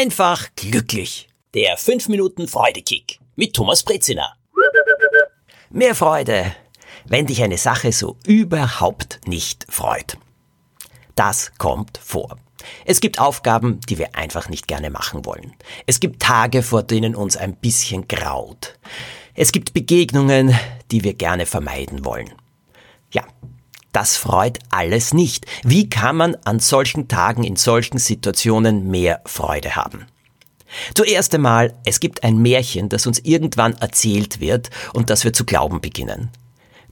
Einfach glücklich. Der 5 Minuten Freudekick mit Thomas Brezina. Mehr Freude, wenn dich eine Sache so überhaupt nicht freut. Das kommt vor. Es gibt Aufgaben, die wir einfach nicht gerne machen wollen. Es gibt Tage, vor denen uns ein bisschen graut. Es gibt Begegnungen, die wir gerne vermeiden wollen. Ja, das freut alles nicht. Wie kann man an solchen Tagen in solchen Situationen mehr Freude haben? Zuerst einmal, es gibt ein Märchen, das uns irgendwann erzählt wird und das wir zu glauben beginnen.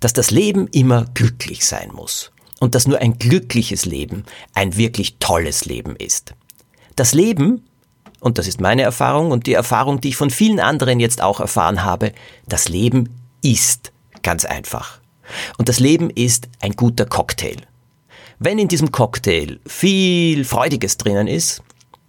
Dass das Leben immer glücklich sein muss und dass nur ein glückliches Leben ein wirklich tolles Leben ist. Das Leben, und das ist meine Erfahrung und die Erfahrung, die ich von vielen anderen jetzt auch erfahren habe, das Leben ist ganz einfach. Und das Leben ist ein guter Cocktail. Wenn in diesem Cocktail viel Freudiges drinnen ist,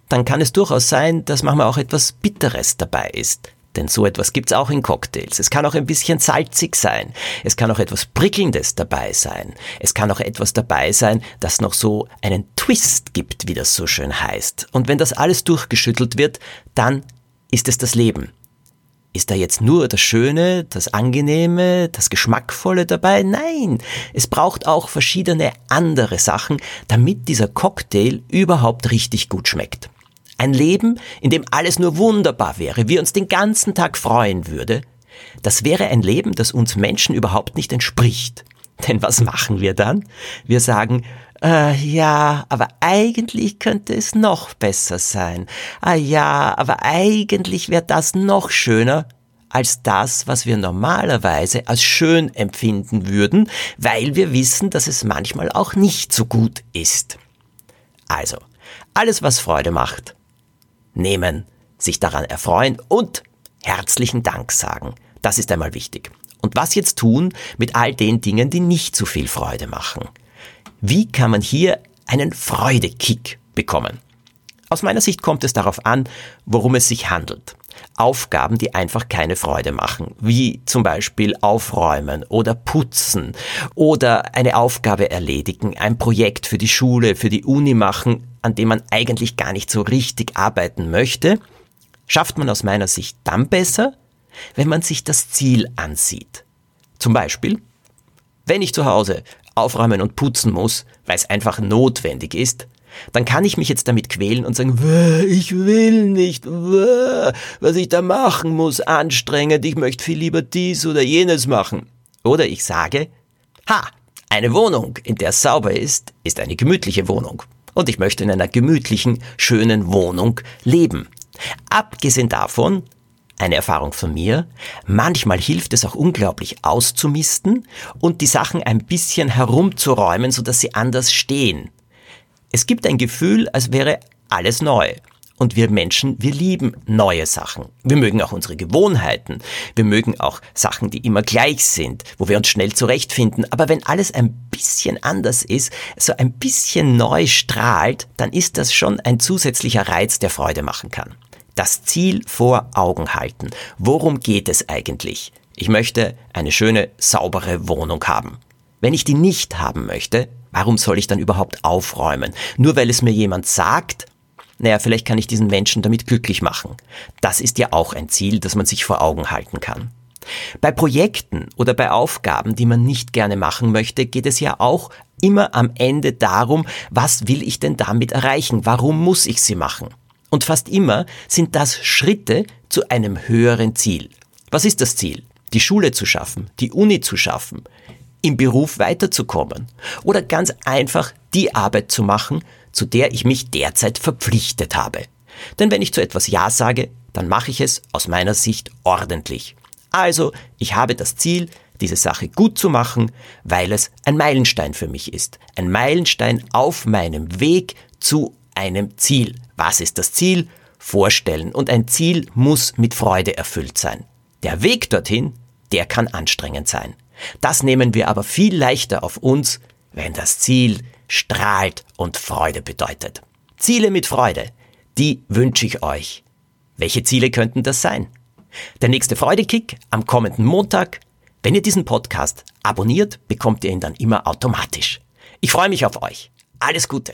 dann kann es durchaus sein, dass manchmal auch etwas Bitteres dabei ist. Denn so etwas gibt's auch in Cocktails. Es kann auch ein bisschen salzig sein. Es kann auch etwas Prickelndes dabei sein. Es kann auch etwas dabei sein, das noch so einen Twist gibt, wie das so schön heißt. Und wenn das alles durchgeschüttelt wird, dann ist es das Leben. Ist da jetzt nur das Schöne, das Angenehme, das Geschmackvolle dabei? Nein, es braucht auch verschiedene andere Sachen, damit dieser Cocktail überhaupt richtig gut schmeckt. Ein Leben, in dem alles nur wunderbar wäre, wir uns den ganzen Tag freuen würde, das wäre ein Leben, das uns Menschen überhaupt nicht entspricht. Denn was machen wir dann? Wir sagen, äh, ja, aber eigentlich könnte es noch besser sein. Ah ja, aber eigentlich wäre das noch schöner als das, was wir normalerweise als schön empfinden würden, weil wir wissen, dass es manchmal auch nicht so gut ist. Also, alles, was Freude macht, nehmen, sich daran erfreuen und herzlichen Dank sagen. Das ist einmal wichtig. Und was jetzt tun mit all den Dingen, die nicht so viel Freude machen? Wie kann man hier einen Freudekick bekommen? Aus meiner Sicht kommt es darauf an, worum es sich handelt. Aufgaben, die einfach keine Freude machen, wie zum Beispiel aufräumen oder putzen oder eine Aufgabe erledigen, ein Projekt für die Schule, für die Uni machen, an dem man eigentlich gar nicht so richtig arbeiten möchte, schafft man aus meiner Sicht dann besser, wenn man sich das Ziel ansieht. Zum Beispiel, wenn ich zu Hause aufräumen und putzen muss, weil es einfach notwendig ist, dann kann ich mich jetzt damit quälen und sagen, ich will nicht, was ich da machen muss, anstrengend, ich möchte viel lieber dies oder jenes machen. Oder ich sage, ha, eine Wohnung, in der es sauber ist, ist eine gemütliche Wohnung. Und ich möchte in einer gemütlichen, schönen Wohnung leben. Abgesehen davon eine Erfahrung von mir, manchmal hilft es auch unglaublich auszumisten und die Sachen ein bisschen herumzuräumen, sodass sie anders stehen. Es gibt ein Gefühl, als wäre alles neu. Und wir Menschen, wir lieben neue Sachen. Wir mögen auch unsere Gewohnheiten. Wir mögen auch Sachen, die immer gleich sind, wo wir uns schnell zurechtfinden. Aber wenn alles ein bisschen anders ist, so ein bisschen neu strahlt, dann ist das schon ein zusätzlicher Reiz, der Freude machen kann das Ziel vor Augen halten. Worum geht es eigentlich? Ich möchte eine schöne, saubere Wohnung haben. Wenn ich die nicht haben möchte, warum soll ich dann überhaupt aufräumen? Nur weil es mir jemand sagt, naja, vielleicht kann ich diesen Menschen damit glücklich machen. Das ist ja auch ein Ziel, das man sich vor Augen halten kann. Bei Projekten oder bei Aufgaben, die man nicht gerne machen möchte, geht es ja auch immer am Ende darum, was will ich denn damit erreichen? Warum muss ich sie machen? Und fast immer sind das Schritte zu einem höheren Ziel. Was ist das Ziel? Die Schule zu schaffen, die Uni zu schaffen, im Beruf weiterzukommen oder ganz einfach die Arbeit zu machen, zu der ich mich derzeit verpflichtet habe. Denn wenn ich zu etwas Ja sage, dann mache ich es aus meiner Sicht ordentlich. Also, ich habe das Ziel, diese Sache gut zu machen, weil es ein Meilenstein für mich ist. Ein Meilenstein auf meinem Weg zu einem Ziel. Was ist das Ziel? Vorstellen. Und ein Ziel muss mit Freude erfüllt sein. Der Weg dorthin, der kann anstrengend sein. Das nehmen wir aber viel leichter auf uns, wenn das Ziel strahlt und Freude bedeutet. Ziele mit Freude, die wünsche ich euch. Welche Ziele könnten das sein? Der nächste Freudekick am kommenden Montag. Wenn ihr diesen Podcast abonniert, bekommt ihr ihn dann immer automatisch. Ich freue mich auf euch. Alles Gute.